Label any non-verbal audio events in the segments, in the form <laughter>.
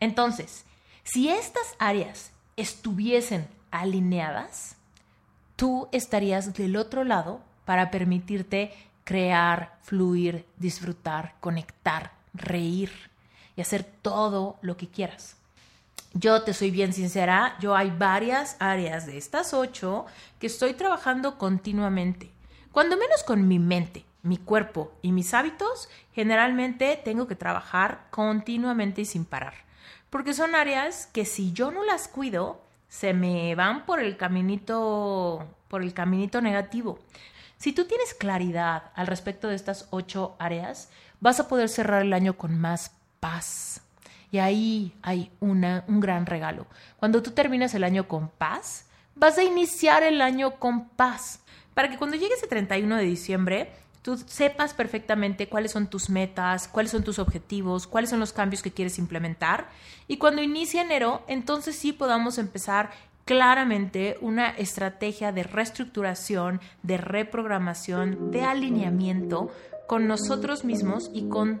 Entonces, si estas áreas estuviesen alineadas, tú estarías del otro lado para permitirte crear, fluir, disfrutar, conectar, reír y hacer todo lo que quieras. Yo te soy bien sincera, yo hay varias áreas de estas ocho que estoy trabajando continuamente, cuando menos con mi mente, mi cuerpo y mis hábitos, generalmente tengo que trabajar continuamente y sin parar, porque son áreas que si yo no las cuido, se me van por el caminito, por el caminito negativo. Si tú tienes claridad al respecto de estas ocho áreas, vas a poder cerrar el año con más paz. Y ahí hay una, un gran regalo. Cuando tú terminas el año con paz, vas a iniciar el año con paz. Para que cuando llegue ese 31 de diciembre, tú sepas perfectamente cuáles son tus metas, cuáles son tus objetivos, cuáles son los cambios que quieres implementar. Y cuando inicie enero, entonces sí podamos empezar claramente una estrategia de reestructuración, de reprogramación, de alineamiento con nosotros mismos y con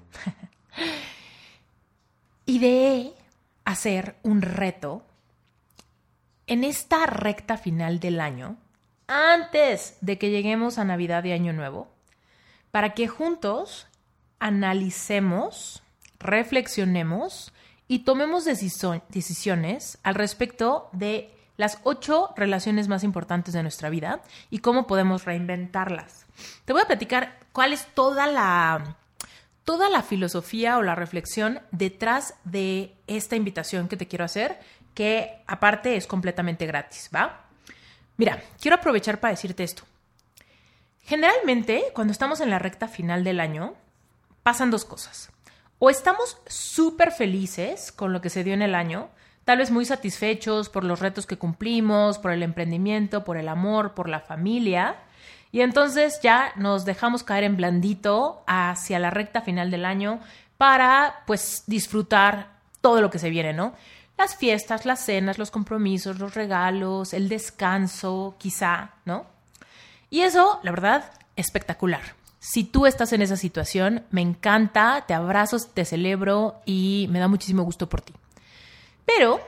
<laughs> Ideé hacer un reto en esta recta final del año, antes de que lleguemos a Navidad y Año Nuevo, para que juntos analicemos, reflexionemos y tomemos decisiones al respecto de las ocho relaciones más importantes de nuestra vida y cómo podemos reinventarlas. Te voy a platicar cuál es toda la toda la filosofía o la reflexión detrás de esta invitación que te quiero hacer, que aparte es completamente gratis, ¿va? Mira, quiero aprovechar para decirte esto. Generalmente, cuando estamos en la recta final del año, pasan dos cosas. O estamos súper felices con lo que se dio en el año, tal vez muy satisfechos por los retos que cumplimos, por el emprendimiento, por el amor, por la familia, y entonces ya nos dejamos caer en blandito hacia la recta final del año para pues disfrutar todo lo que se viene, ¿no? Las fiestas, las cenas, los compromisos, los regalos, el descanso, quizá, ¿no? Y eso, la verdad, espectacular. Si tú estás en esa situación, me encanta, te abrazo, te celebro y me da muchísimo gusto por ti. Pero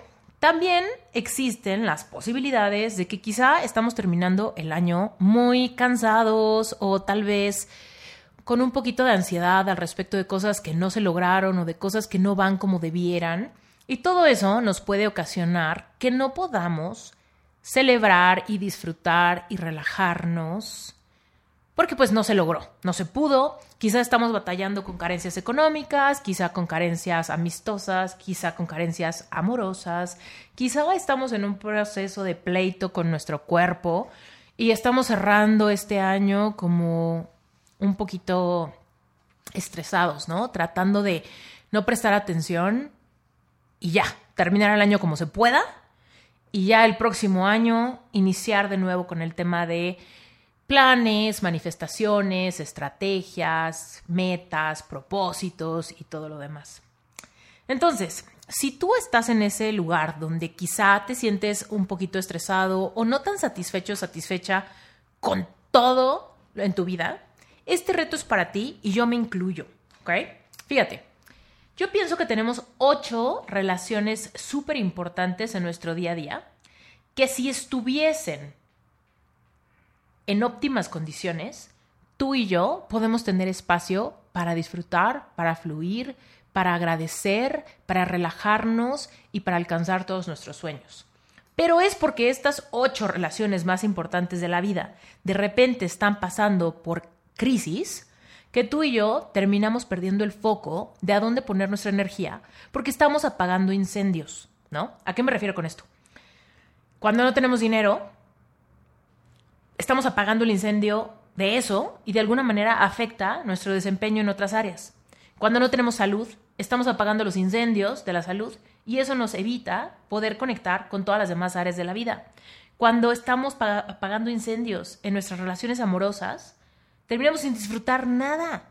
también existen las posibilidades de que quizá estamos terminando el año muy cansados o tal vez con un poquito de ansiedad al respecto de cosas que no se lograron o de cosas que no van como debieran. Y todo eso nos puede ocasionar que no podamos celebrar y disfrutar y relajarnos porque pues no se logró, no se pudo, quizá estamos batallando con carencias económicas, quizá con carencias amistosas, quizá con carencias amorosas, quizá estamos en un proceso de pleito con nuestro cuerpo y estamos cerrando este año como un poquito estresados, ¿no? Tratando de no prestar atención y ya, terminar el año como se pueda y ya el próximo año iniciar de nuevo con el tema de planes, manifestaciones, estrategias, metas, propósitos y todo lo demás. Entonces, si tú estás en ese lugar donde quizá te sientes un poquito estresado o no tan satisfecho o satisfecha con todo en tu vida, este reto es para ti y yo me incluyo, ¿ok? Fíjate, yo pienso que tenemos ocho relaciones súper importantes en nuestro día a día que si estuviesen en óptimas condiciones, tú y yo podemos tener espacio para disfrutar, para fluir, para agradecer, para relajarnos y para alcanzar todos nuestros sueños. Pero es porque estas ocho relaciones más importantes de la vida de repente están pasando por crisis que tú y yo terminamos perdiendo el foco de a dónde poner nuestra energía porque estamos apagando incendios, ¿no? ¿A qué me refiero con esto? Cuando no tenemos dinero, estamos apagando el incendio de eso y de alguna manera afecta nuestro desempeño en otras áreas. Cuando no tenemos salud, estamos apagando los incendios de la salud y eso nos evita poder conectar con todas las demás áreas de la vida. Cuando estamos apagando incendios en nuestras relaciones amorosas, terminamos sin disfrutar nada,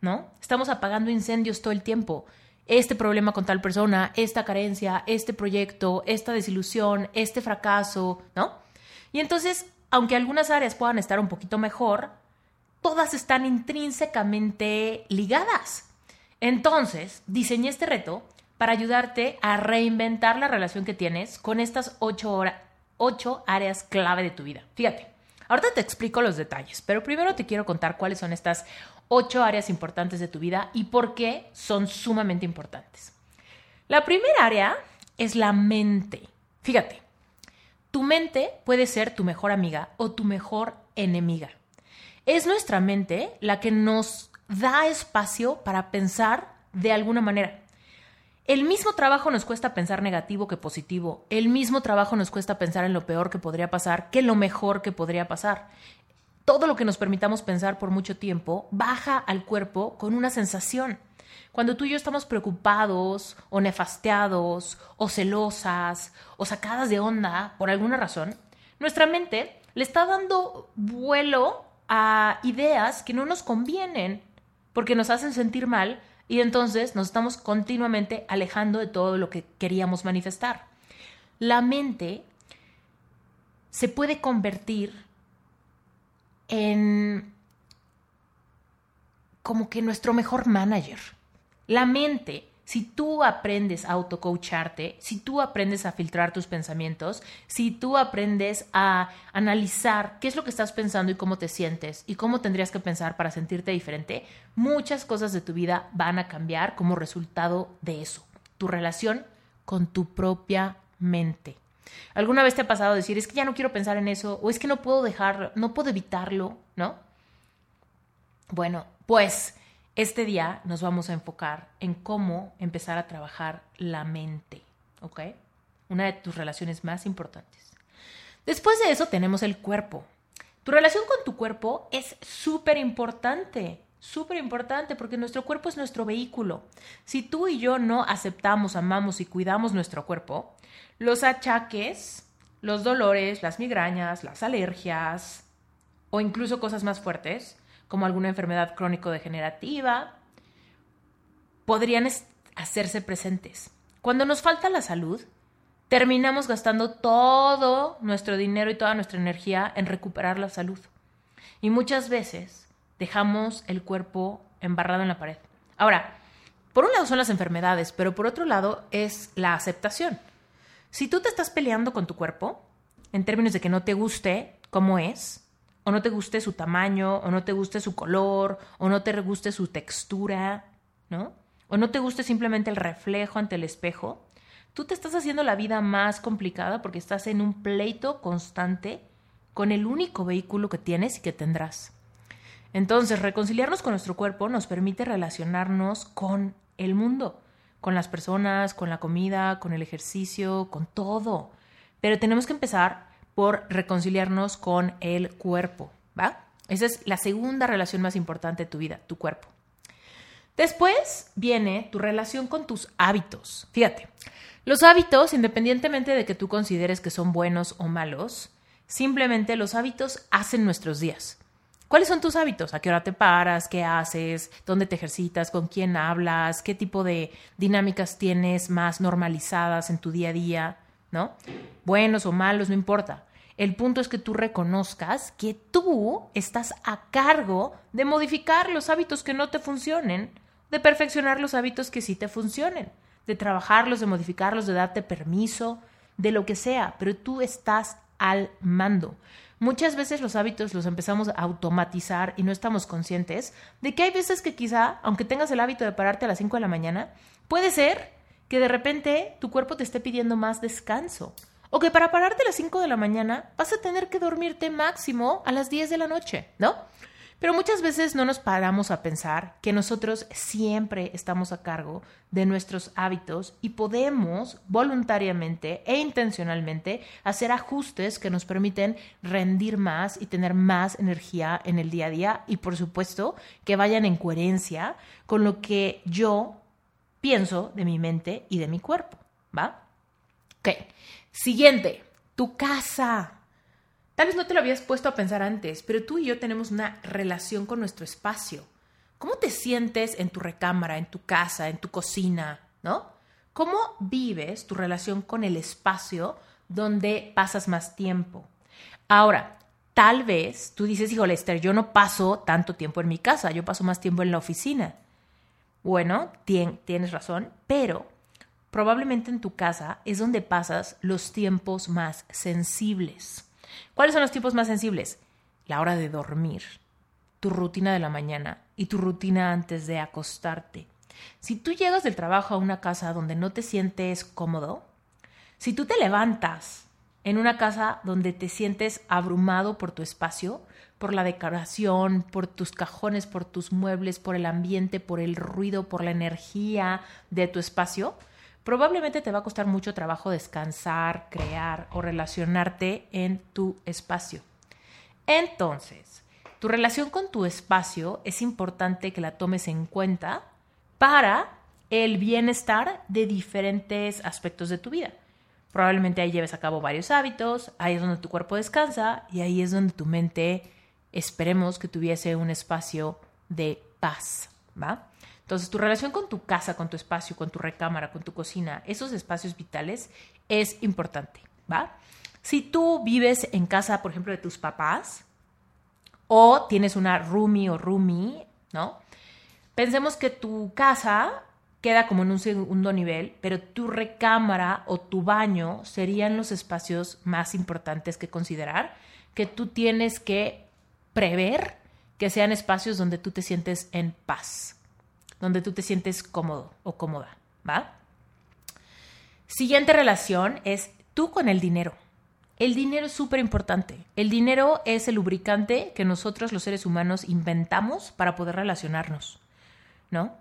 ¿no? Estamos apagando incendios todo el tiempo. Este problema con tal persona, esta carencia, este proyecto, esta desilusión, este fracaso, ¿no? Y entonces, aunque algunas áreas puedan estar un poquito mejor, todas están intrínsecamente ligadas. Entonces, diseñé este reto para ayudarte a reinventar la relación que tienes con estas ocho, ocho áreas clave de tu vida. Fíjate, ahorita te explico los detalles, pero primero te quiero contar cuáles son estas ocho áreas importantes de tu vida y por qué son sumamente importantes. La primera área es la mente. Fíjate, tu mente puede ser tu mejor amiga o tu mejor enemiga. Es nuestra mente la que nos da espacio para pensar de alguna manera. El mismo trabajo nos cuesta pensar negativo que positivo. El mismo trabajo nos cuesta pensar en lo peor que podría pasar que lo mejor que podría pasar. Todo lo que nos permitamos pensar por mucho tiempo baja al cuerpo con una sensación. Cuando tú y yo estamos preocupados o nefasteados o celosas o sacadas de onda por alguna razón, nuestra mente le está dando vuelo a ideas que no nos convienen porque nos hacen sentir mal y entonces nos estamos continuamente alejando de todo lo que queríamos manifestar. La mente se puede convertir en como que nuestro mejor manager. La mente si tú aprendes a autocoacharte, si tú aprendes a filtrar tus pensamientos, si tú aprendes a analizar qué es lo que estás pensando y cómo te sientes y cómo tendrías que pensar para sentirte diferente, muchas cosas de tu vida van a cambiar como resultado de eso. Tu relación con tu propia mente. ¿Alguna vez te ha pasado decir, es que ya no quiero pensar en eso o es que no puedo dejarlo, no puedo evitarlo, ¿no? Bueno, pues este día nos vamos a enfocar en cómo empezar a trabajar la mente, ¿ok? Una de tus relaciones más importantes. Después de eso tenemos el cuerpo. Tu relación con tu cuerpo es súper importante, súper importante porque nuestro cuerpo es nuestro vehículo. Si tú y yo no aceptamos, amamos y cuidamos nuestro cuerpo, los achaques, los dolores, las migrañas, las alergias o incluso cosas más fuertes, como alguna enfermedad crónico-degenerativa, podrían hacerse presentes. Cuando nos falta la salud, terminamos gastando todo nuestro dinero y toda nuestra energía en recuperar la salud. Y muchas veces dejamos el cuerpo embarrado en la pared. Ahora, por un lado son las enfermedades, pero por otro lado es la aceptación. Si tú te estás peleando con tu cuerpo, en términos de que no te guste cómo es, o no te guste su tamaño, o no te guste su color, o no te guste su textura, ¿no? O no te guste simplemente el reflejo ante el espejo, tú te estás haciendo la vida más complicada porque estás en un pleito constante con el único vehículo que tienes y que tendrás. Entonces, reconciliarnos con nuestro cuerpo nos permite relacionarnos con el mundo, con las personas, con la comida, con el ejercicio, con todo. Pero tenemos que empezar por reconciliarnos con el cuerpo, ¿va? Esa es la segunda relación más importante de tu vida, tu cuerpo. Después viene tu relación con tus hábitos. Fíjate, los hábitos, independientemente de que tú consideres que son buenos o malos, simplemente los hábitos hacen nuestros días. ¿Cuáles son tus hábitos? ¿A qué hora te paras? ¿Qué haces? ¿Dónde te ejercitas? ¿Con quién hablas? ¿Qué tipo de dinámicas tienes más normalizadas en tu día a día? ¿No? Buenos o malos, no importa. El punto es que tú reconozcas que tú estás a cargo de modificar los hábitos que no te funcionen, de perfeccionar los hábitos que sí te funcionen, de trabajarlos, de modificarlos, de darte permiso, de lo que sea, pero tú estás al mando. Muchas veces los hábitos los empezamos a automatizar y no estamos conscientes de que hay veces que quizá, aunque tengas el hábito de pararte a las 5 de la mañana, puede ser que de repente tu cuerpo te esté pidiendo más descanso O que para pararte a las 5 de la mañana vas a tener que dormirte máximo a las 10 de la noche, ¿no? Pero muchas veces no nos paramos a pensar que nosotros siempre estamos a cargo de nuestros hábitos y podemos voluntariamente e intencionalmente hacer ajustes que nos permiten rendir más y tener más energía en el día a día y por supuesto que vayan en coherencia con lo que yo pienso de mi mente y de mi cuerpo, ¿va? Ok, siguiente, tu casa. Tal vez no te lo habías puesto a pensar antes, pero tú y yo tenemos una relación con nuestro espacio. ¿Cómo te sientes en tu recámara, en tu casa, en tu cocina, ¿no? ¿Cómo vives tu relación con el espacio donde pasas más tiempo? Ahora, tal vez tú dices, hijo Lester, yo no paso tanto tiempo en mi casa, yo paso más tiempo en la oficina. Bueno, tienes razón, pero probablemente en tu casa es donde pasas los tiempos más sensibles. ¿Cuáles son los tiempos más sensibles? La hora de dormir, tu rutina de la mañana y tu rutina antes de acostarte. Si tú llegas del trabajo a una casa donde no te sientes cómodo, si tú te levantas en una casa donde te sientes abrumado por tu espacio, por la decoración, por tus cajones, por tus muebles, por el ambiente, por el ruido, por la energía de tu espacio, probablemente te va a costar mucho trabajo descansar, crear o relacionarte en tu espacio. Entonces, tu relación con tu espacio es importante que la tomes en cuenta para el bienestar de diferentes aspectos de tu vida. Probablemente ahí lleves a cabo varios hábitos, ahí es donde tu cuerpo descansa y ahí es donde tu mente esperemos que tuviese un espacio de paz, ¿va? Entonces, tu relación con tu casa, con tu espacio, con tu recámara, con tu cocina, esos espacios vitales es importante, ¿va? Si tú vives en casa, por ejemplo, de tus papás, o tienes una roomie o roomie, ¿no? Pensemos que tu casa queda como en un segundo nivel, pero tu recámara o tu baño serían los espacios más importantes que considerar, que tú tienes que prever que sean espacios donde tú te sientes en paz donde tú te sientes cómodo o cómoda, ¿va? Siguiente relación es tú con el dinero. El dinero es súper importante. El dinero es el lubricante que nosotros los seres humanos inventamos para poder relacionarnos, ¿no?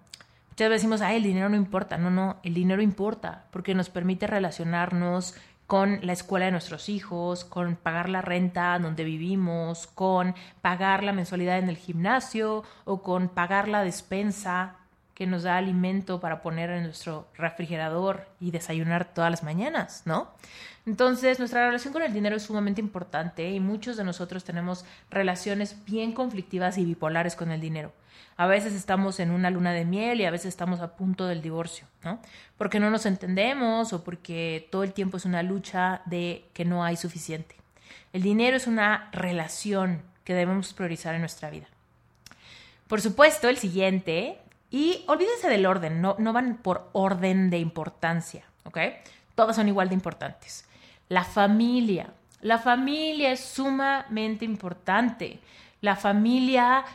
Muchas veces decimos, ay, el dinero no importa. No, no, el dinero importa porque nos permite relacionarnos con la escuela de nuestros hijos, con pagar la renta donde vivimos, con pagar la mensualidad en el gimnasio o con pagar la despensa que nos da alimento para poner en nuestro refrigerador y desayunar todas las mañanas, ¿no? Entonces, nuestra relación con el dinero es sumamente importante y muchos de nosotros tenemos relaciones bien conflictivas y bipolares con el dinero. A veces estamos en una luna de miel y a veces estamos a punto del divorcio, ¿no? Porque no nos entendemos o porque todo el tiempo es una lucha de que no hay suficiente. El dinero es una relación que debemos priorizar en nuestra vida. Por supuesto, el siguiente y olvídense del orden, no, no van por orden de importancia, ¿ok? Todas son igual de importantes. La familia. La familia es sumamente importante. La familia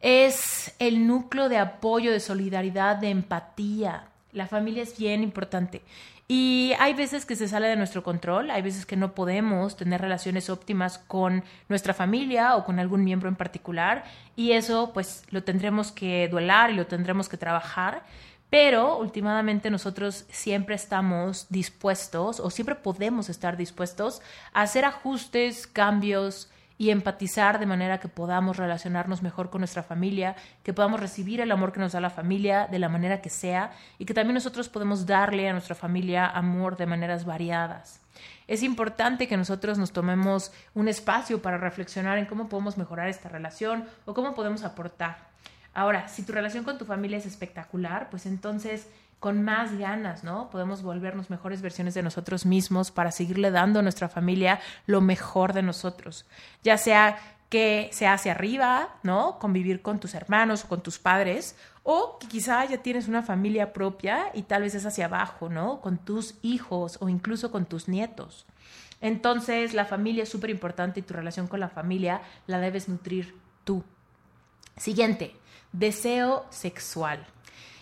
es el núcleo de apoyo, de solidaridad, de empatía. La familia es bien importante. Y hay veces que se sale de nuestro control, hay veces que no podemos tener relaciones óptimas con nuestra familia o con algún miembro en particular y eso pues lo tendremos que duelar y lo tendremos que trabajar, pero últimamente nosotros siempre estamos dispuestos o siempre podemos estar dispuestos a hacer ajustes, cambios, y empatizar de manera que podamos relacionarnos mejor con nuestra familia, que podamos recibir el amor que nos da la familia de la manera que sea y que también nosotros podemos darle a nuestra familia amor de maneras variadas. Es importante que nosotros nos tomemos un espacio para reflexionar en cómo podemos mejorar esta relación o cómo podemos aportar. Ahora, si tu relación con tu familia es espectacular, pues entonces con más ganas, ¿no? Podemos volvernos mejores versiones de nosotros mismos para seguirle dando a nuestra familia lo mejor de nosotros, ya sea que sea hacia arriba, ¿no? Convivir con tus hermanos o con tus padres, o que quizá ya tienes una familia propia y tal vez es hacia abajo, ¿no? Con tus hijos o incluso con tus nietos. Entonces, la familia es súper importante y tu relación con la familia la debes nutrir tú. Siguiente, deseo sexual.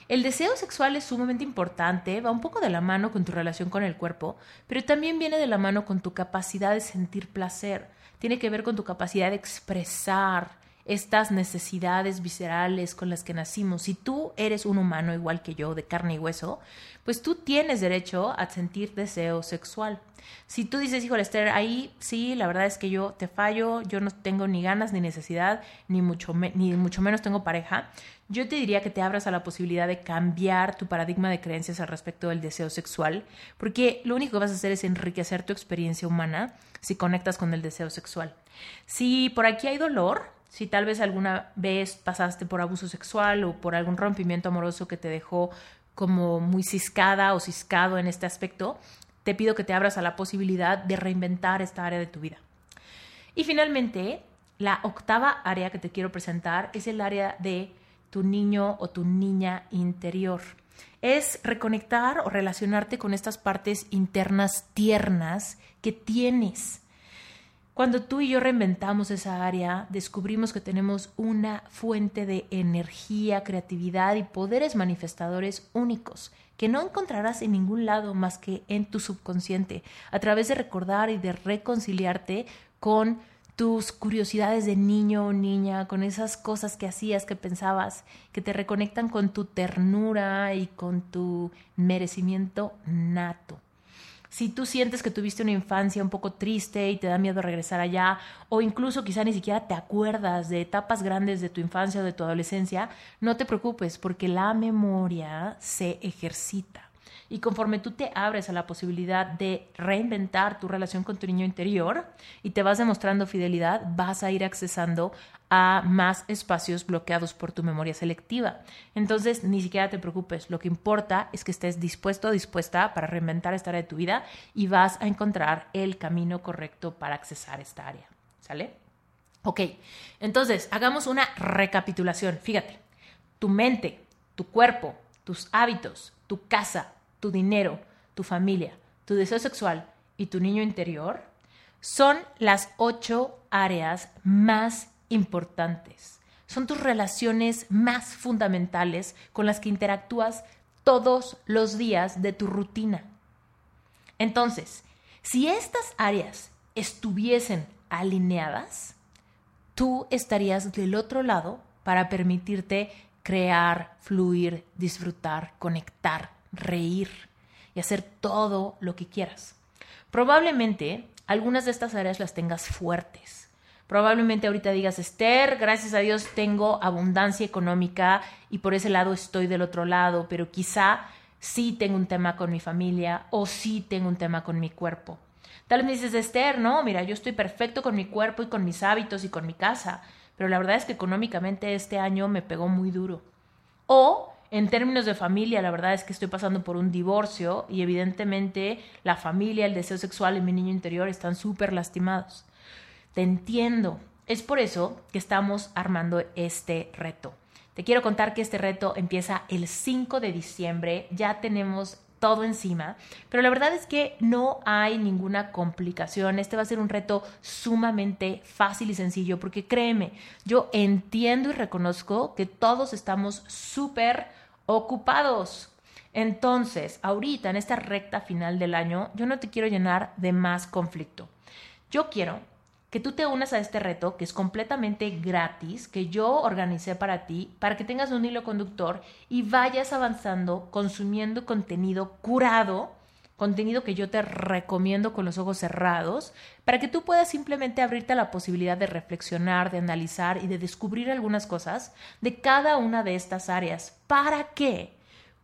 El deseo sexual es sumamente importante, va un poco de la mano con tu relación con el cuerpo, pero también viene de la mano con tu capacidad de sentir placer. Tiene que ver con tu capacidad de expresar estas necesidades viscerales con las que nacimos. Si tú eres un humano igual que yo, de carne y hueso, pues tú tienes derecho a sentir deseo sexual. Si tú dices, hijo Esther, ahí sí, la verdad es que yo te fallo, yo no tengo ni ganas ni necesidad, ni mucho, ni mucho menos tengo pareja, yo te diría que te abras a la posibilidad de cambiar tu paradigma de creencias al respecto del deseo sexual, porque lo único que vas a hacer es enriquecer tu experiencia humana si conectas con el deseo sexual. Si por aquí hay dolor, si tal vez alguna vez pasaste por abuso sexual o por algún rompimiento amoroso que te dejó como muy ciscada o ciscado en este aspecto, te pido que te abras a la posibilidad de reinventar esta área de tu vida. Y finalmente, la octava área que te quiero presentar es el área de tu niño o tu niña interior. Es reconectar o relacionarte con estas partes internas tiernas que tienes. Cuando tú y yo reinventamos esa área, descubrimos que tenemos una fuente de energía, creatividad y poderes manifestadores únicos que no encontrarás en ningún lado más que en tu subconsciente, a través de recordar y de reconciliarte con tus curiosidades de niño o niña, con esas cosas que hacías, que pensabas, que te reconectan con tu ternura y con tu merecimiento nato. Si tú sientes que tuviste una infancia un poco triste y te da miedo regresar allá, o incluso quizá ni siquiera te acuerdas de etapas grandes de tu infancia o de tu adolescencia, no te preocupes porque la memoria se ejercita. Y conforme tú te abres a la posibilidad de reinventar tu relación con tu niño interior y te vas demostrando fidelidad, vas a ir accesando a más espacios bloqueados por tu memoria selectiva. Entonces, ni siquiera te preocupes. Lo que importa es que estés dispuesto o dispuesta para reinventar esta área de tu vida y vas a encontrar el camino correcto para accesar esta área. ¿Sale? Ok, entonces hagamos una recapitulación. Fíjate, tu mente, tu cuerpo, tus hábitos, tu casa, tu dinero, tu familia, tu deseo sexual y tu niño interior son las ocho áreas más importantes. Son tus relaciones más fundamentales con las que interactúas todos los días de tu rutina. Entonces, si estas áreas estuviesen alineadas, tú estarías del otro lado para permitirte crear, fluir, disfrutar, conectar, reír y hacer todo lo que quieras. Probablemente algunas de estas áreas las tengas fuertes. Probablemente ahorita digas, Esther, gracias a Dios tengo abundancia económica y por ese lado estoy del otro lado, pero quizá sí tengo un tema con mi familia o sí tengo un tema con mi cuerpo. Tal vez dices, Esther, no, mira, yo estoy perfecto con mi cuerpo y con mis hábitos y con mi casa, pero la verdad es que económicamente este año me pegó muy duro. O en términos de familia, la verdad es que estoy pasando por un divorcio y evidentemente la familia, el deseo sexual y mi niño interior están súper lastimados. Te entiendo. Es por eso que estamos armando este reto. Te quiero contar que este reto empieza el 5 de diciembre. Ya tenemos todo encima, pero la verdad es que no hay ninguna complicación. Este va a ser un reto sumamente fácil y sencillo, porque créeme, yo entiendo y reconozco que todos estamos súper ocupados. Entonces, ahorita en esta recta final del año, yo no te quiero llenar de más conflicto. Yo quiero que tú te unas a este reto que es completamente gratis, que yo organicé para ti, para que tengas un hilo conductor y vayas avanzando consumiendo contenido curado, contenido que yo te recomiendo con los ojos cerrados, para que tú puedas simplemente abrirte a la posibilidad de reflexionar, de analizar y de descubrir algunas cosas de cada una de estas áreas. ¿Para que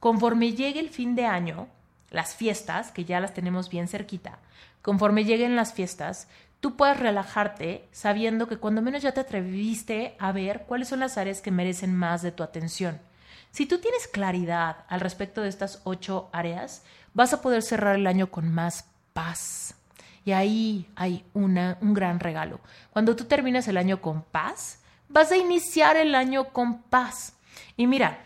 Conforme llegue el fin de año, las fiestas, que ya las tenemos bien cerquita, conforme lleguen las fiestas, tú puedas relajarte sabiendo que cuando menos ya te atreviste a ver cuáles son las áreas que merecen más de tu atención. Si tú tienes claridad al respecto de estas ocho áreas, vas a poder cerrar el año con más paz. Y ahí hay una, un gran regalo. Cuando tú terminas el año con paz, vas a iniciar el año con paz. Y mira,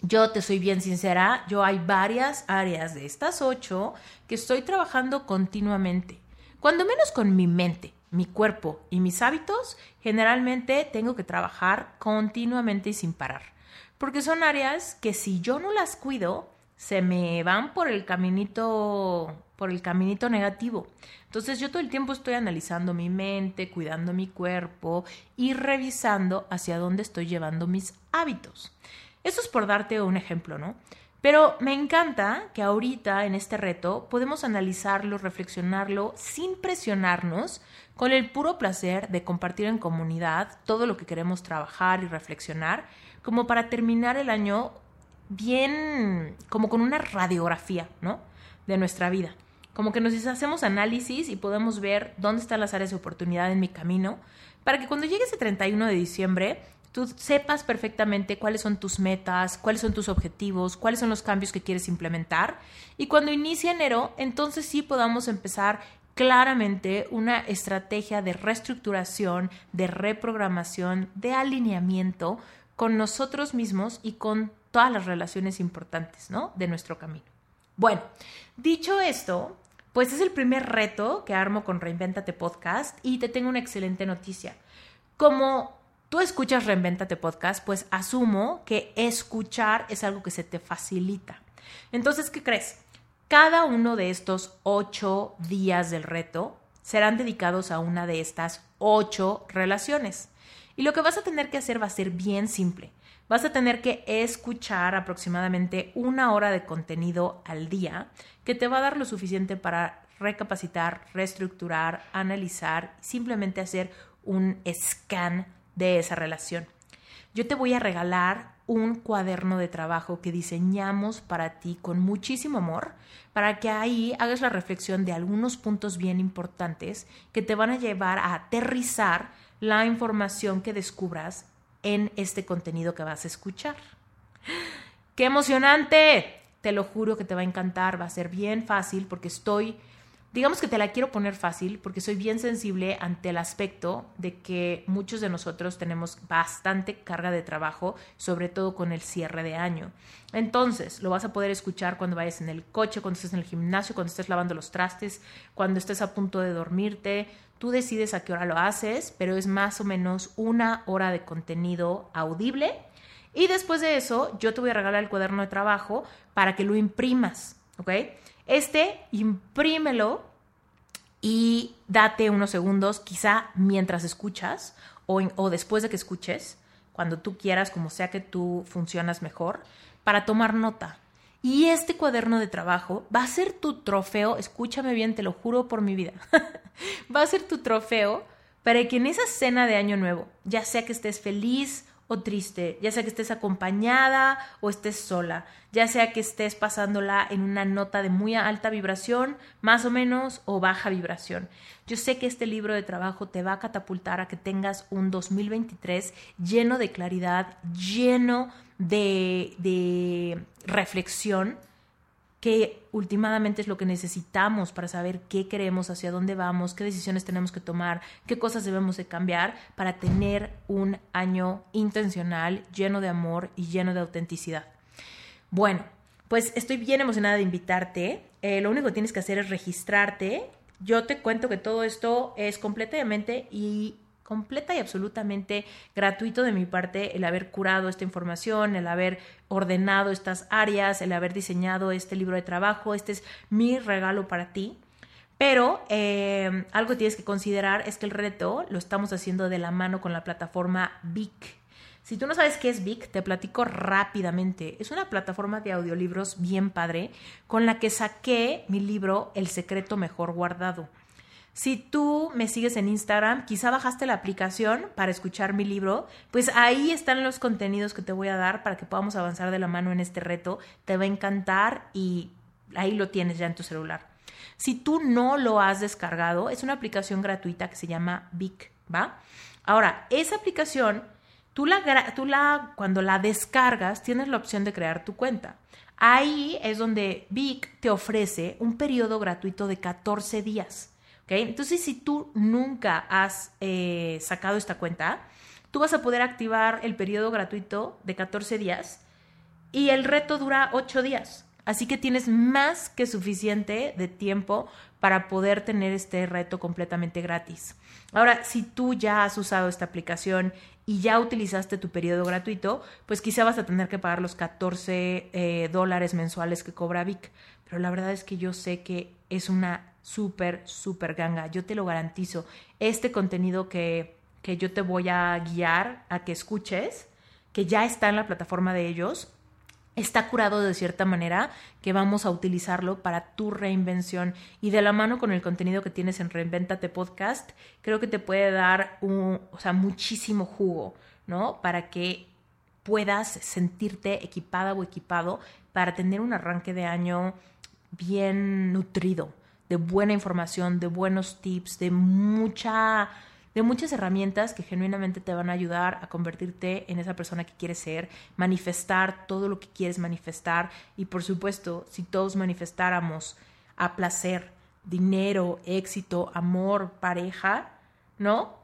yo te soy bien sincera, yo hay varias áreas de estas ocho que estoy trabajando continuamente. Cuando menos con mi mente, mi cuerpo y mis hábitos, generalmente tengo que trabajar continuamente y sin parar. porque son áreas que si yo no las cuido, se me van por el caminito por el caminito negativo. Entonces yo todo el tiempo estoy analizando mi mente, cuidando mi cuerpo y revisando hacia dónde estoy llevando mis hábitos. Eso es por darte un ejemplo, ¿no? Pero me encanta que ahorita en este reto podemos analizarlo, reflexionarlo sin presionarnos, con el puro placer de compartir en comunidad todo lo que queremos trabajar y reflexionar, como para terminar el año bien, como con una radiografía, ¿no? De nuestra vida. Como que nos hacemos análisis y podemos ver dónde están las áreas de oportunidad en mi camino, para que cuando llegue ese 31 de diciembre tú sepas perfectamente cuáles son tus metas, cuáles son tus objetivos, cuáles son los cambios que quieres implementar. Y cuando inicie enero, entonces sí podamos empezar claramente una estrategia de reestructuración, de reprogramación, de alineamiento con nosotros mismos y con todas las relaciones importantes, ¿no? De nuestro camino. Bueno, dicho esto, pues es el primer reto que armo con Reinventate Podcast y te tengo una excelente noticia. Como tú escuchas Reinventate Podcast, pues asumo que escuchar es algo que se te facilita. Entonces, ¿qué crees? Cada uno de estos ocho días del reto serán dedicados a una de estas ocho relaciones. Y lo que vas a tener que hacer va a ser bien simple. Vas a tener que escuchar aproximadamente una hora de contenido al día que te va a dar lo suficiente para recapacitar, reestructurar, analizar, simplemente hacer un scan de esa relación. Yo te voy a regalar un cuaderno de trabajo que diseñamos para ti con muchísimo amor, para que ahí hagas la reflexión de algunos puntos bien importantes que te van a llevar a aterrizar la información que descubras en este contenido que vas a escuchar. ¡Qué emocionante! Te lo juro que te va a encantar, va a ser bien fácil porque estoy digamos que te la quiero poner fácil porque soy bien sensible ante el aspecto de que muchos de nosotros tenemos bastante carga de trabajo, sobre todo con el cierre de año. Entonces, lo vas a poder escuchar cuando vayas en el coche, cuando estés en el gimnasio, cuando estés lavando los trastes, cuando estés a punto de dormirte. Tú decides a qué hora lo haces, pero es más o menos una hora de contenido audible. Y después de eso, yo te voy a regalar el cuaderno de trabajo para que lo imprimas, ¿ok? Este, imprímelo y date unos segundos, quizá mientras escuchas o, después de que escuches, cuando tú quieras, como sea que tú funcionas mejor, para tomar nota. Y este cuaderno de trabajo va a ser tu trofeo, escúchame bien, te lo juro por mi vida, <laughs> va a ser tu trofeo para que en esa cena de Año Nuevo, ya sea que estés feliz o triste, ya sea que estés acompañada o estés sola, ya sea que estés pasándola en una nota de muy alta vibración, más o menos, o baja vibración. Yo sé que este libro de trabajo te va a catapultar a que tengas un 2023 lleno de claridad, lleno de, de reflexión que últimamente es lo que necesitamos para saber qué queremos, hacia dónde vamos, qué decisiones tenemos que tomar, qué cosas debemos de cambiar para tener un año intencional, lleno de amor y lleno de autenticidad. Bueno, pues estoy bien emocionada de invitarte. Eh, lo único que tienes que hacer es registrarte. Yo te cuento que todo esto es completamente y completa y absolutamente gratuito de mi parte el haber curado esta información, el haber ordenado estas áreas, el haber diseñado este libro de trabajo. Este es mi regalo para ti. Pero eh, algo que tienes que considerar es que el reto lo estamos haciendo de la mano con la plataforma Vic. Si tú no sabes qué es Vic, te platico rápidamente. Es una plataforma de audiolibros bien padre con la que saqué mi libro El secreto mejor guardado. Si tú me sigues en Instagram, quizá bajaste la aplicación para escuchar mi libro, pues ahí están los contenidos que te voy a dar para que podamos avanzar de la mano en este reto. Te va a encantar y ahí lo tienes ya en tu celular. Si tú no lo has descargado, es una aplicación gratuita que se llama Vic, ¿va? Ahora, esa aplicación, tú la, tú la, cuando la descargas, tienes la opción de crear tu cuenta. Ahí es donde Vic te ofrece un periodo gratuito de 14 días. Entonces, si tú nunca has eh, sacado esta cuenta, tú vas a poder activar el periodo gratuito de 14 días y el reto dura 8 días. Así que tienes más que suficiente de tiempo para poder tener este reto completamente gratis. Ahora, si tú ya has usado esta aplicación y ya utilizaste tu periodo gratuito, pues quizá vas a tener que pagar los 14 eh, dólares mensuales que cobra Vic. Pero la verdad es que yo sé que es una súper, súper ganga. Yo te lo garantizo. Este contenido que, que yo te voy a guiar a que escuches, que ya está en la plataforma de ellos, está curado de cierta manera que vamos a utilizarlo para tu reinvención y de la mano con el contenido que tienes en Reinventate Podcast, creo que te puede dar un, o sea, muchísimo jugo, ¿no? Para que puedas sentirte equipada o equipado para tener un arranque de año bien nutrido, de buena información, de buenos tips, de mucha de muchas herramientas que genuinamente te van a ayudar a convertirte en esa persona que quieres ser, manifestar todo lo que quieres manifestar y por supuesto, si todos manifestáramos a placer, dinero, éxito, amor, pareja, ¿no?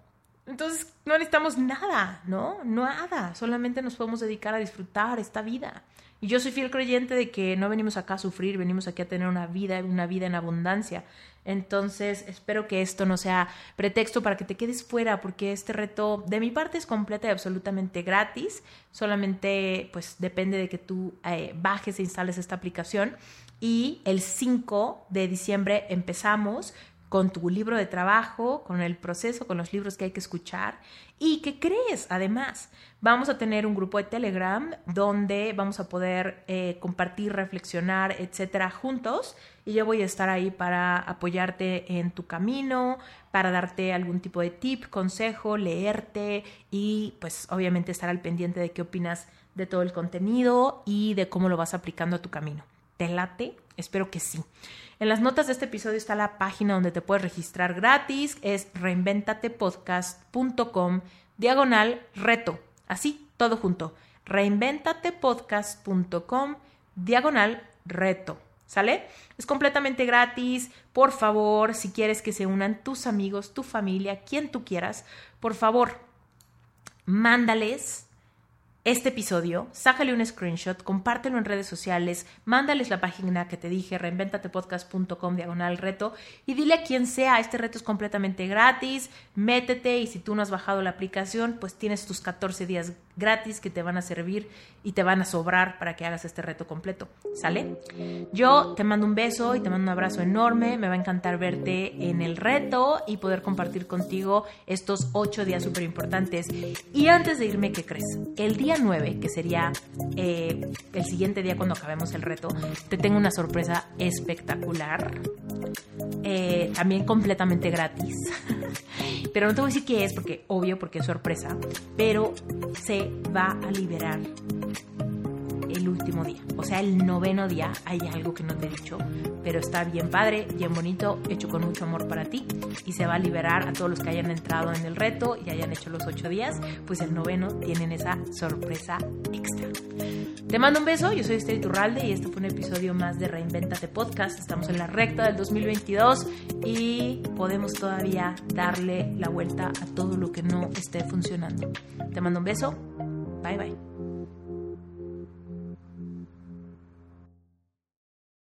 Entonces no necesitamos nada, ¿no? Nada, solamente nos podemos dedicar a disfrutar esta vida. Y yo soy fiel creyente de que no venimos acá a sufrir, venimos aquí a tener una vida, una vida en abundancia. Entonces, espero que esto no sea pretexto para que te quedes fuera, porque este reto de mi parte es completa y absolutamente gratis. Solamente, pues, depende de que tú eh, bajes e instales esta aplicación. Y el 5 de diciembre empezamos con tu libro de trabajo, con el proceso, con los libros que hay que escuchar. ¿Y qué crees? Además, vamos a tener un grupo de Telegram donde vamos a poder eh, compartir, reflexionar, etcétera, juntos. Y yo voy a estar ahí para apoyarte en tu camino, para darte algún tipo de tip, consejo, leerte y, pues, obviamente estar al pendiente de qué opinas de todo el contenido y de cómo lo vas aplicando a tu camino. ¿Te late? Espero que sí. En las notas de este episodio está la página donde te puedes registrar gratis, es reinventatepodcast.com diagonal reto, así, todo junto, reinventatepodcast.com diagonal reto. ¿Sale? Es completamente gratis. Por favor, si quieres que se unan tus amigos, tu familia, quien tú quieras, por favor, mándales este episodio, sácale un screenshot, compártelo en redes sociales, mándales la página que te dije, reinventatepodcast.com diagonal reto y dile a quien sea, este reto es completamente gratis, métete y si tú no has bajado la aplicación, pues tienes tus 14 días gratis que te van a servir y te van a sobrar para que hagas este reto completo, ¿sale? Yo te mando un beso y te mando un abrazo enorme, me va a encantar verte en el reto y poder compartir contigo estos 8 días súper importantes. Y antes de irme, ¿qué crees? El día 9, que sería eh, el siguiente día cuando acabemos el reto, te tengo una sorpresa espectacular. Eh, también completamente gratis. <laughs> pero no te voy a decir qué es, porque obvio, porque es sorpresa. Pero va a liberar el último día. O sea, el noveno día hay algo que no te he dicho, pero está bien padre, bien bonito, hecho con mucho amor para ti y se va a liberar a todos los que hayan entrado en el reto y hayan hecho los ocho días, pues el noveno tienen esa sorpresa extra. Te mando un beso, yo soy Esther Turralde y este fue un episodio más de Reinventate Podcast. Estamos en la recta del 2022 y podemos todavía darle la vuelta a todo lo que no esté funcionando. Te mando un beso, bye bye.